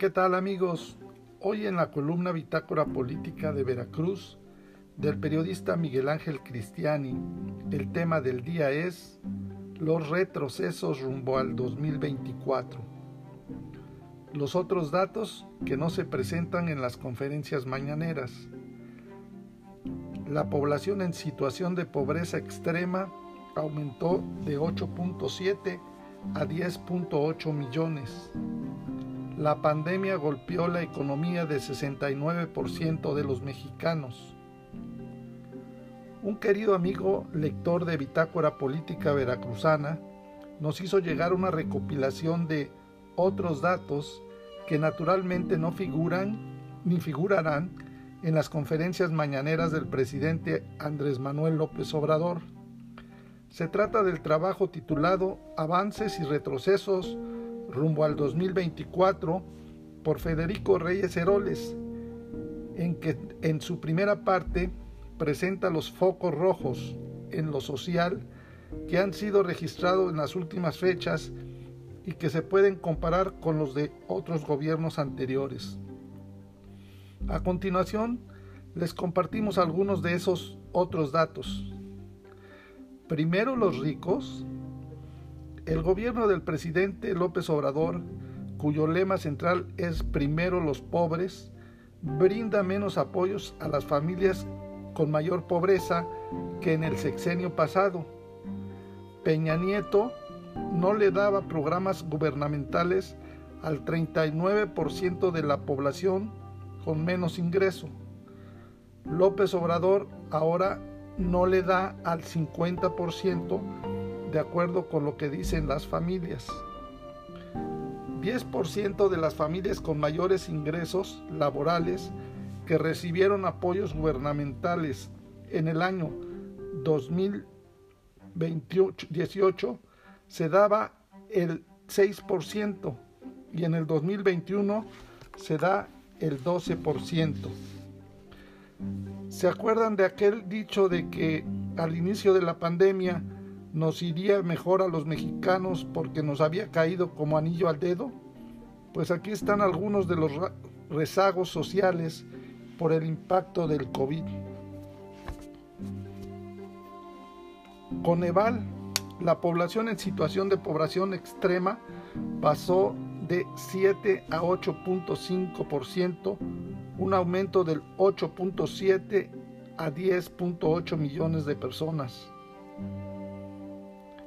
¿Qué tal amigos? Hoy en la columna Bitácora Política de Veracruz del periodista Miguel Ángel Cristiani, el tema del día es los retrocesos rumbo al 2024. Los otros datos que no se presentan en las conferencias mañaneras. La población en situación de pobreza extrema aumentó de 8.7 a 10.8 millones. La pandemia golpeó la economía de 69% de los mexicanos. Un querido amigo lector de Bitácora Política Veracruzana nos hizo llegar una recopilación de otros datos que naturalmente no figuran ni figurarán en las conferencias mañaneras del presidente Andrés Manuel López Obrador. Se trata del trabajo titulado Avances y retrocesos rumbo al 2024 por Federico Reyes Heroles, en que en su primera parte presenta los focos rojos en lo social que han sido registrados en las últimas fechas y que se pueden comparar con los de otros gobiernos anteriores. A continuación, les compartimos algunos de esos otros datos. Primero los ricos. El gobierno del presidente López Obrador, cuyo lema central es primero los pobres, brinda menos apoyos a las familias con mayor pobreza que en el sexenio pasado. Peña Nieto no le daba programas gubernamentales al 39% de la población con menos ingreso. López Obrador ahora no le da al 50% de acuerdo con lo que dicen las familias. 10% de las familias con mayores ingresos laborales que recibieron apoyos gubernamentales en el año 2018 se daba el 6% y en el 2021 se da el 12%. ¿Se acuerdan de aquel dicho de que al inicio de la pandemia nos iría mejor a los mexicanos porque nos había caído como anillo al dedo? Pues aquí están algunos de los rezagos sociales por el impacto del COVID. Coneval, la población en situación de población extrema pasó de 7 a 8.5%, un aumento del 8.7 a 10.8 millones de personas.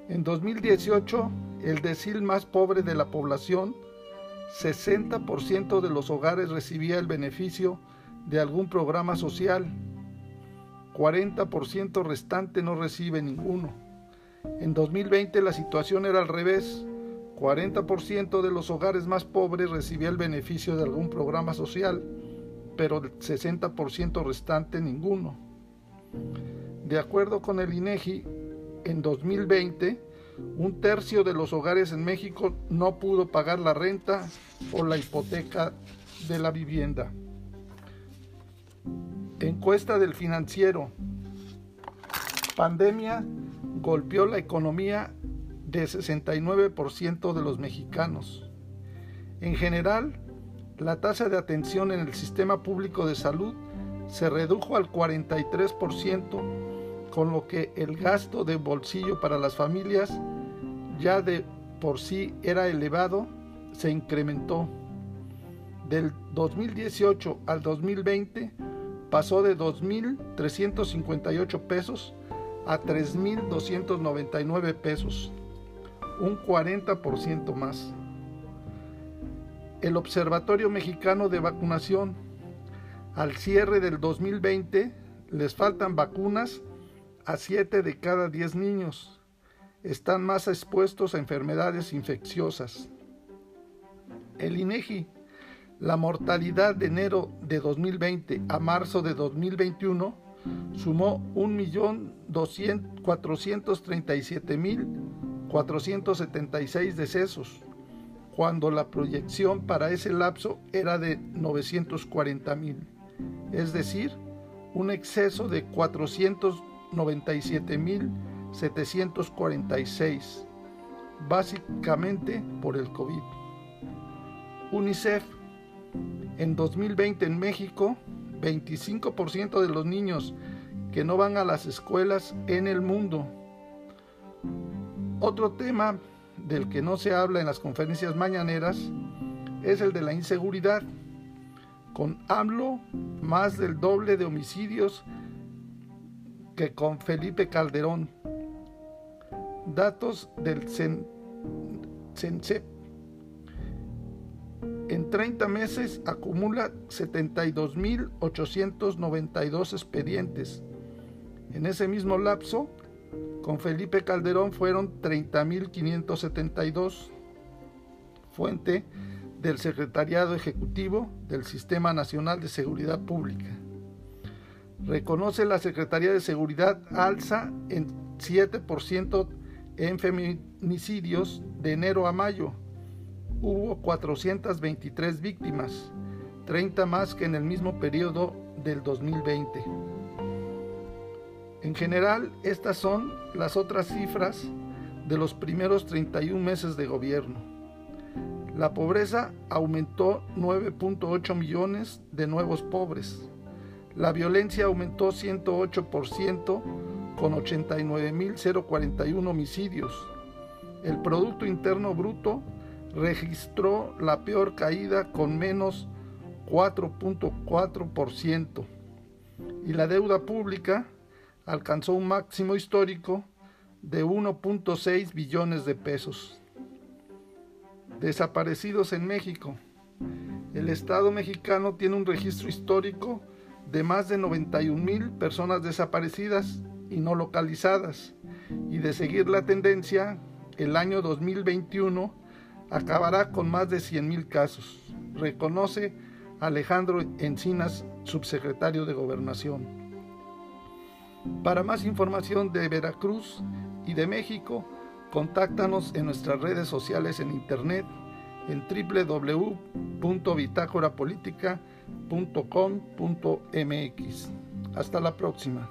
En 2018, el decil más pobre de la población, 60% de los hogares recibía el beneficio de algún programa social, 40% restante no recibe ninguno. En 2020 la situación era al revés, 40% de los hogares más pobres recibía el beneficio de algún programa social, pero el 60% restante ninguno. De acuerdo con el INEGI, en 2020, un tercio de los hogares en México no pudo pagar la renta o la hipoteca de la vivienda. Encuesta del financiero. Pandemia golpeó la economía de 69% de los mexicanos. En general, la tasa de atención en el sistema público de salud se redujo al 43%, con lo que el gasto de bolsillo para las familias, ya de por sí era elevado, se incrementó. Del 2018 al 2020 pasó de 2.358 pesos a 3.299 pesos un 40% más. El Observatorio Mexicano de Vacunación, al cierre del 2020, les faltan vacunas a 7 de cada 10 niños. Están más expuestos a enfermedades infecciosas. El INEGI, la mortalidad de enero de 2020 a marzo de 2021 sumó 1.437.000 476 decesos, cuando la proyección para ese lapso era de 940 mil, es decir, un exceso de 497 mil 746, básicamente por el COVID. UNICEF, En 2020 en México, 25% de los niños que no van a las escuelas en el mundo. Otro tema del que no se habla en las conferencias mañaneras es el de la inseguridad. Con AMLO, más del doble de homicidios que con Felipe Calderón. Datos del CENCEP. En 30 meses acumula 72.892 expedientes. En ese mismo lapso, con Felipe Calderón fueron 30.572. Fuente del Secretariado Ejecutivo del Sistema Nacional de Seguridad Pública. Reconoce la Secretaría de Seguridad alza en 7% en feminicidios de enero a mayo. Hubo 423 víctimas, 30 más que en el mismo periodo del 2020. En general, estas son las otras cifras de los primeros 31 meses de gobierno. La pobreza aumentó 9.8 millones de nuevos pobres. La violencia aumentó 108% con 89.041 homicidios. El Producto Interno Bruto registró la peor caída con menos 4.4% y la deuda pública alcanzó un máximo histórico de 1.6 billones de pesos desaparecidos en México. El Estado mexicano tiene un registro histórico de más de 91 mil personas desaparecidas y no localizadas. Y de seguir la tendencia, el año 2021 acabará con más de 100 mil casos, reconoce Alejandro Encinas, subsecretario de Gobernación. Para más información de Veracruz y de México, Contáctanos en nuestras redes sociales en internet en www.bitácorapolítica.com.mx. Hasta la próxima.